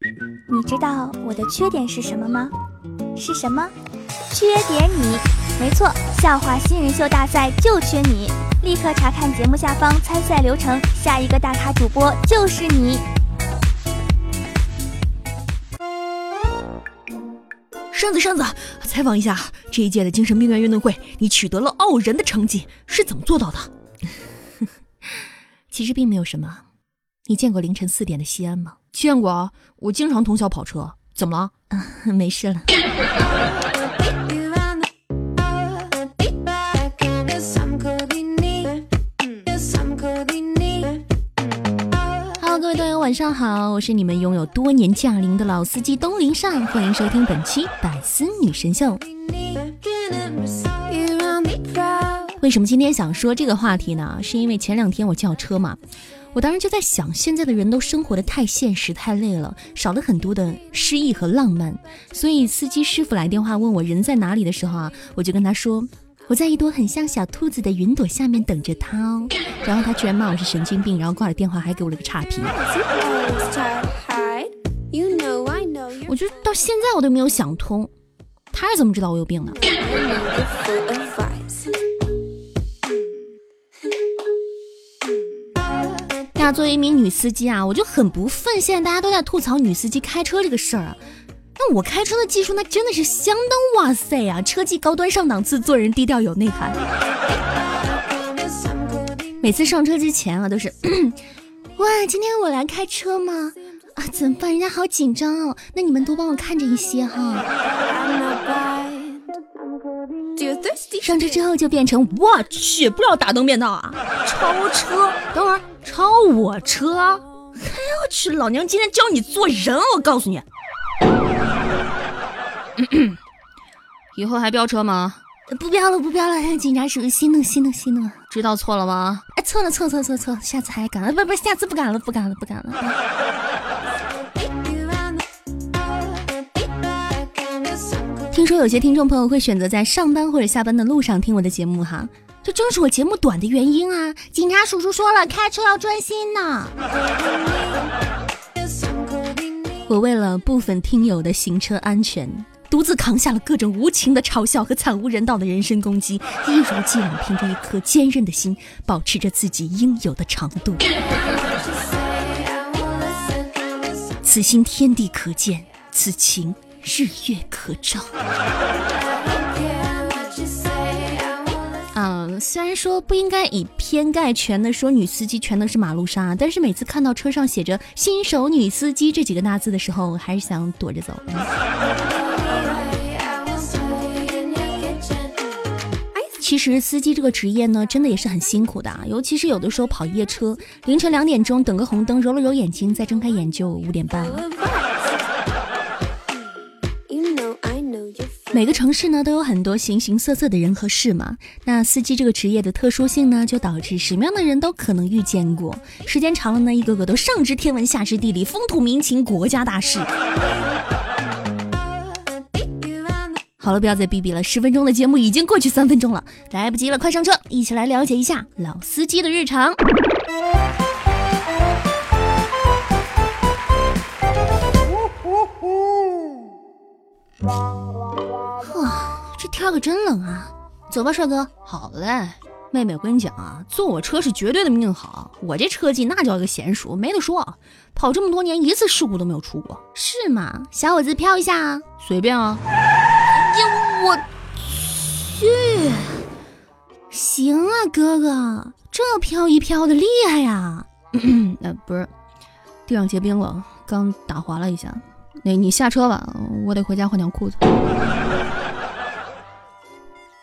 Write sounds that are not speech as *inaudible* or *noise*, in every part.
你知道我的缺点是什么吗？是什么？缺点你，没错，笑话新人秀大赛就缺你！立刻查看节目下方参赛流程，下一个大咖主播就是你。扇子，扇子，采访一下这一届的精神病院运动会，你取得了傲人的成绩，是怎么做到的？*laughs* 其实并没有什么。你见过凌晨四点的西安吗？见过啊，我经常通宵跑车。怎么了？啊，没事了。Hello，各位段友，晚上好，我是你们拥有多年驾龄的老司机东林上，欢迎收听本期百思女神秀。为什么今天想说这个话题呢？是因为前两天我叫车嘛。我当时就在想，现在的人都生活的太现实、太累了，少了很多的诗意和浪漫。所以司机师傅来电话问我人在哪里的时候啊，我就跟他说我在一朵很像小兔子的云朵下面等着他哦。然后他居然骂我是神经病，然后挂了电话还给我了个差评。我觉得到现在我都没有想通，他是怎么知道我有病的？作为一名女司机啊，我就很不忿。现在大家都在吐槽女司机开车这个事儿啊，那我开车的技术那真的是相当哇塞啊！车技高端上档次，做人低调有内涵。每次上车之前啊，都是 *coughs* 哇，今天我来开车吗？啊，怎么办？人家好紧张哦。那你们多帮我看着一些哈。上车之后就变成我去，不知道打灯变道啊！超车，等会儿超我车！哎呦我去，老娘今天教你做人！我告诉你，*coughs* 以后还飙车吗？不飙了，不飙了！警察叔叔息怒，息怒，息怒！知道错了吗？哎，错了，错错错错，下次还敢了？不不，下次不敢了，不敢了，不敢了。听说有些听众朋友会选择在上班或者下班的路上听我的节目哈，这正是我节目短的原因啊！警察叔叔说了，开车要专心呢。我为了部分听友的行车安全，独自扛下了各种无情的嘲笑和惨无人道的人身攻击，一如既往凭着一颗坚韧的心，保持着自己应有的长度。此心天地可见，此情。日月可照。虽然说不应该以偏概全的说女司机全都是马路杀，但是每次看到车上写着“新手女司机”这几个大字的时候，还是想躲着走。其实司机这个职业呢，真的也是很辛苦的啊，尤其是有的时候跑夜车，凌晨两点钟等个红灯，揉了揉眼睛，再睁开眼就五点半了。每个城市呢都有很多形形色色的人和事嘛，那司机这个职业的特殊性呢，就导致什么样的人都可能遇见过。时间长了呢，一个个都上知天文下知地理，风土民情国家大事。好了，不要再逼逼了，十分钟的节目已经过去三分钟了，来不及了，快上车，一起来了解一下老司机的日常。天可真冷啊！走吧，帅哥。好嘞，妹妹，我跟你讲啊，坐我车是绝对的命好。我这车技那叫一个娴熟，没得说。跑这么多年，一次事故都没有出过，是吗？小伙子飘一下啊，随便啊。呀，我去！行啊，哥哥，这飘一飘的厉害呀。*clears throat* 呃，不是，地上结冰了，刚打滑了一下。那你下车吧，我得回家换条裤子。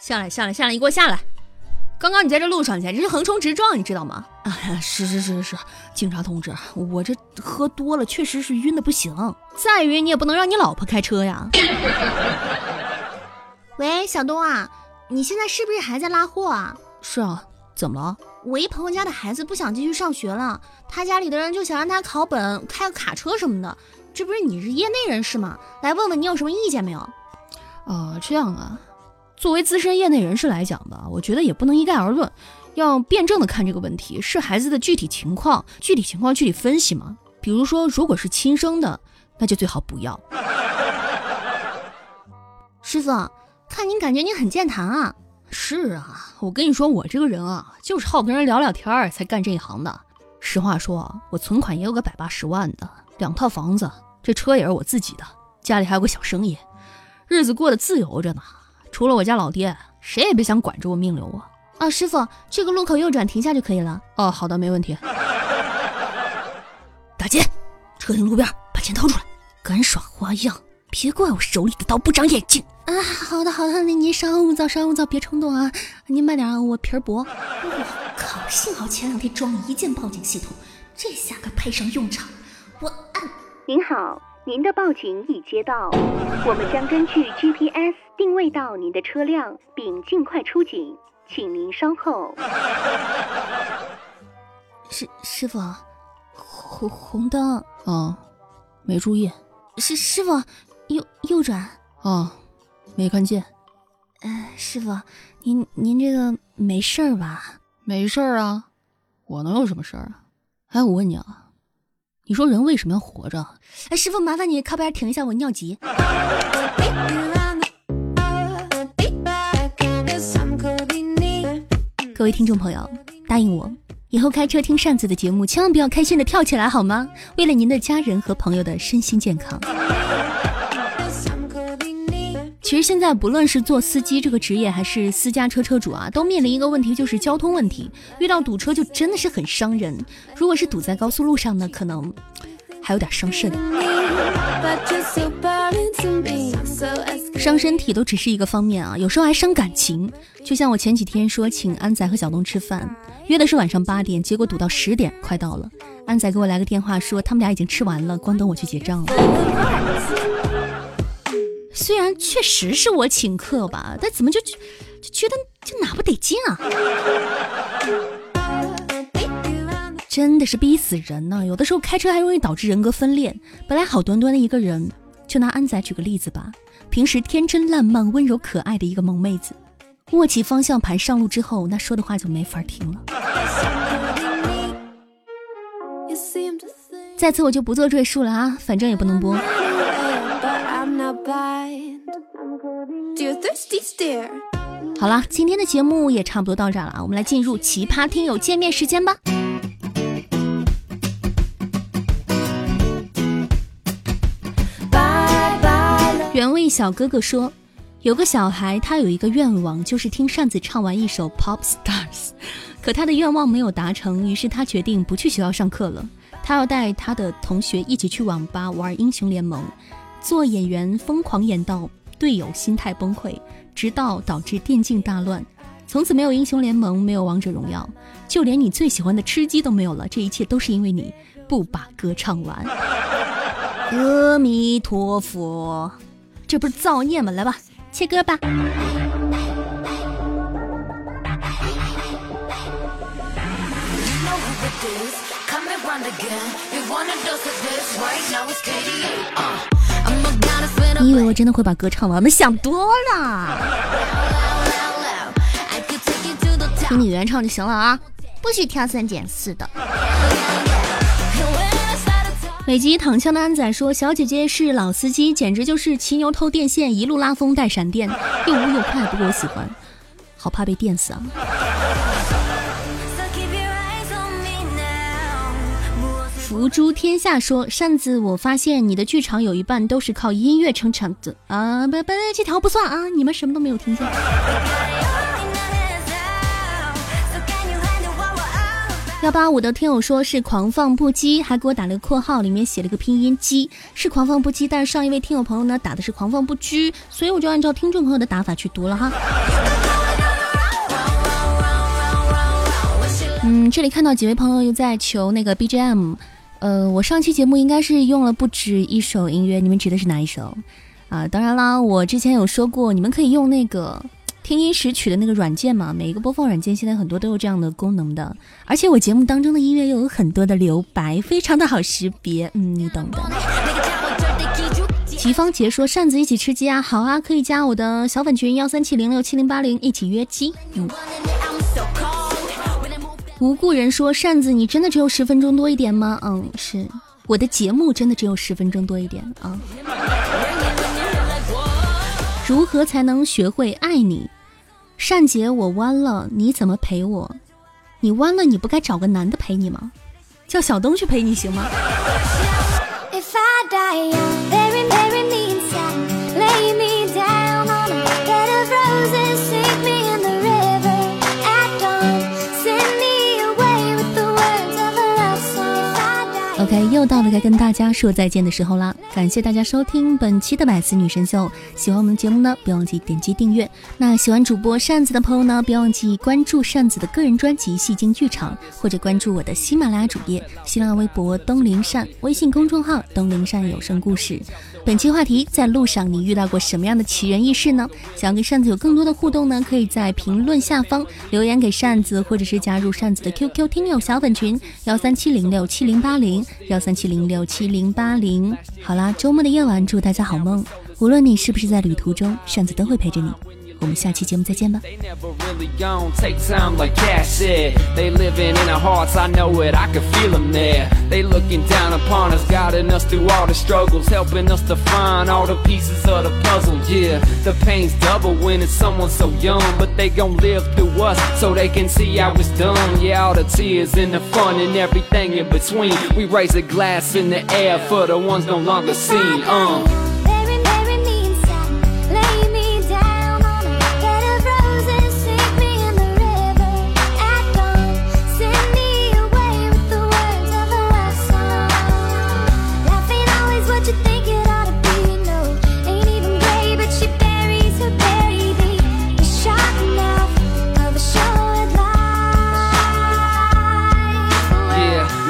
下来，下来，下来！你给我下来！刚刚你在这路上简直是横冲直撞，你知道吗？啊，是，是是是是，警察同志，我这喝多了，确实是晕的不行。再晕你也不能让你老婆开车呀。*laughs* 喂，小东啊，你现在是不是还在拉货啊？是啊，怎么了？我一朋友家的孩子不想继续上学了，他家里的人就想让他考本，开个卡车什么的。这不是你是业内人士吗？来问问你有什么意见没有？哦，这样啊。作为资深业内人士来讲吧，我觉得也不能一概而论，要辩证的看这个问题，是孩子的具体情况，具体情况具体分析嘛。比如说，如果是亲生的，那就最好不要。*laughs* 师傅，看您感觉您很健谈啊。是啊，我跟你说，我这个人啊，就是好跟人聊聊天儿才干这一行的。实话说，我存款也有个百八十万的，两套房子，这车也是我自己的，家里还有个小生意，日子过得自由着呢。除了我家老爹，谁也别想管着我命流啊！啊，师傅，这个路口右转停下就可以了。哦，好的，没问题。打劫，车停路边，把钱掏出来。敢耍花样，别怪我手里的刀不长眼睛。啊，好的好的，那您稍安勿躁，稍安勿躁，别冲动啊。您慢点啊，我皮儿薄。我靠，幸好前两天装了一键报警系统，这下可派上用场。我按。您好，您的报警已接到，我们将根据 GPS 定位到您的车辆，并尽快出警，请您稍后。师师傅，红红灯哦，没注意。师师傅，右右转哦。没看见，呃，师傅，您您这个没事儿吧？没事儿啊，我能有什么事儿啊？哎，我问你啊，你说人为什么要活着？哎，师傅，麻烦你靠边停一下，我尿急。*laughs* 各位听众朋友，答应我，以后开车听扇子的节目，千万不要开心的跳起来，好吗？为了您的家人和朋友的身心健康。其实现在不论是做司机这个职业，还是私家车车主啊，都面临一个问题，就是交通问题。遇到堵车就真的是很伤人。如果是堵在高速路上呢，可能还有点伤肾。*laughs* 伤身体都只是一个方面啊，有时候还伤感情。就像我前几天说请安仔和小东吃饭，约的是晚上八点，结果堵到十点，快到了。安仔给我来个电话说他们俩已经吃完了，光等我去结账了。*laughs* 虽然确实是我请客吧，但怎么就就觉得就哪不得劲啊？真的是逼死人呢！有的时候开车还容易导致人格分裂。本来好端端的一个人，就拿安仔举个例子吧，平时天真烂漫、温柔可爱的一个萌妹子，握起方向盘上路之后，那说的话就没法听了。在此我就不做赘述了啊，反正也不能播。好了，今天的节目也差不多到这了啊，我们来进入奇葩听友见面时间吧。原味小哥哥说，有个小孩，他有一个愿望，就是听扇子唱完一首《Pop Stars *laughs*》，可他的愿望没有达成，于是他决定不去学校上课了，他要带他的同学一起去网吧玩英雄联盟。做演员疯狂演到队友心态崩溃，直到导致电竞大乱，从此没有英雄联盟，没有王者荣耀，就连你最喜欢的吃鸡都没有了。这一切都是因为你不把歌唱完。阿弥陀佛，这不是造孽吗？来吧，切歌吧。我真的会把歌唱完吗？想多了。听你原唱就行了啊，不许挑三拣四的。美籍躺枪的安仔说：“小姐姐是老司机，简直就是骑牛偷电线，一路拉风带闪电，又污又快，不过我喜欢，好怕被电死啊。”福诸天下说扇子，我发现你的剧场有一半都是靠音乐撑场的啊！不不，这条不算啊！你们什么都没有听见。幺八五的听友说是狂放不羁，还给我打了个括号，里面写了个拼音“鸡”，是狂放不羁。但是上一位听友朋友呢打的是狂放不拘，所以我就按照听众朋友的打法去读了哈。嗯，这里看到几位朋友又在求那个 BGM。呃，我上期节目应该是用了不止一首音乐，你们指的是哪一首？啊，当然啦，我之前有说过，你们可以用那个听音识曲的那个软件嘛，每一个播放软件现在很多都有这样的功能的，而且我节目当中的音乐又有很多的留白，非常的好识别，嗯，你懂的。齐方杰说扇子一起吃鸡啊，好啊，可以加我的小粉群幺三七零六七零八零一起约鸡，嗯。无故人说扇子，你真的只有十分钟多一点吗？嗯，是我的节目真的只有十分钟多一点啊。如何才能学会爱你？善姐，我弯了，你怎么陪我？你弯了，你不该找个男的陪你吗？叫小东去陪你行吗？OK，到了该跟大家说再见的时候啦！感谢大家收听本期的百思女神秀。喜欢我们的节目呢，别忘记点击订阅。那喜欢主播扇子的朋友呢，别忘记关注扇子的个人专辑《戏精剧场》，或者关注我的喜马拉雅主页、新浪微博东林扇、微信公众号东林扇有声故事。本期话题：在路上你遇到过什么样的奇人异事呢？想要跟扇子有更多的互动呢，可以在评论下方留言给扇子，或者是加入扇子的 QQ 听友小粉群幺三七零六七零八零幺三七零六七零八零。好啦，周末的夜晚，祝大家好梦。无论你是不是在旅途中，扇子都会陪着你。我们下期节目再见吧。They never really gon' take time like Cash said. They living in our hearts, I know it,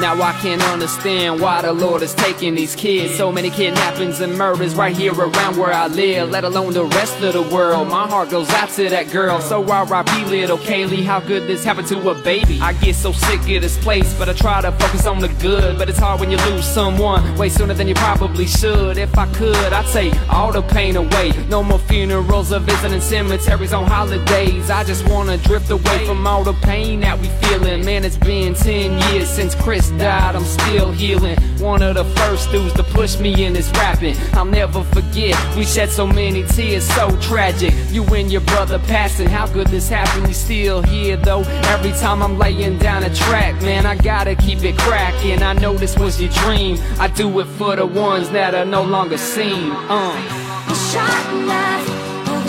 now I can't understand why the Lord is taking these kids. So many kidnappings and murders right here around where I live, let alone the rest of the world. My heart goes out to that girl. So R.I.P. little Kaylee, how good this happened to a baby? I get so sick of this place, but I try to focus on the good. But it's hard when you lose someone way sooner than you probably should. If I could, I'd take all the pain away. No more funerals or visiting cemeteries on holidays. I just wanna drift away from all the pain that we feeling. Man, it's been 10 years since Chris died, I'm still healing. One of the first dudes to push me in this rapping. I'll never forget, we shed so many tears, so tragic. You and your brother passing, how could this happen? We still here though. Every time I'm laying down a track, man, I gotta keep it cracking. I know this was your dream. I do it for the ones that are no longer seen. Uh. A short life of a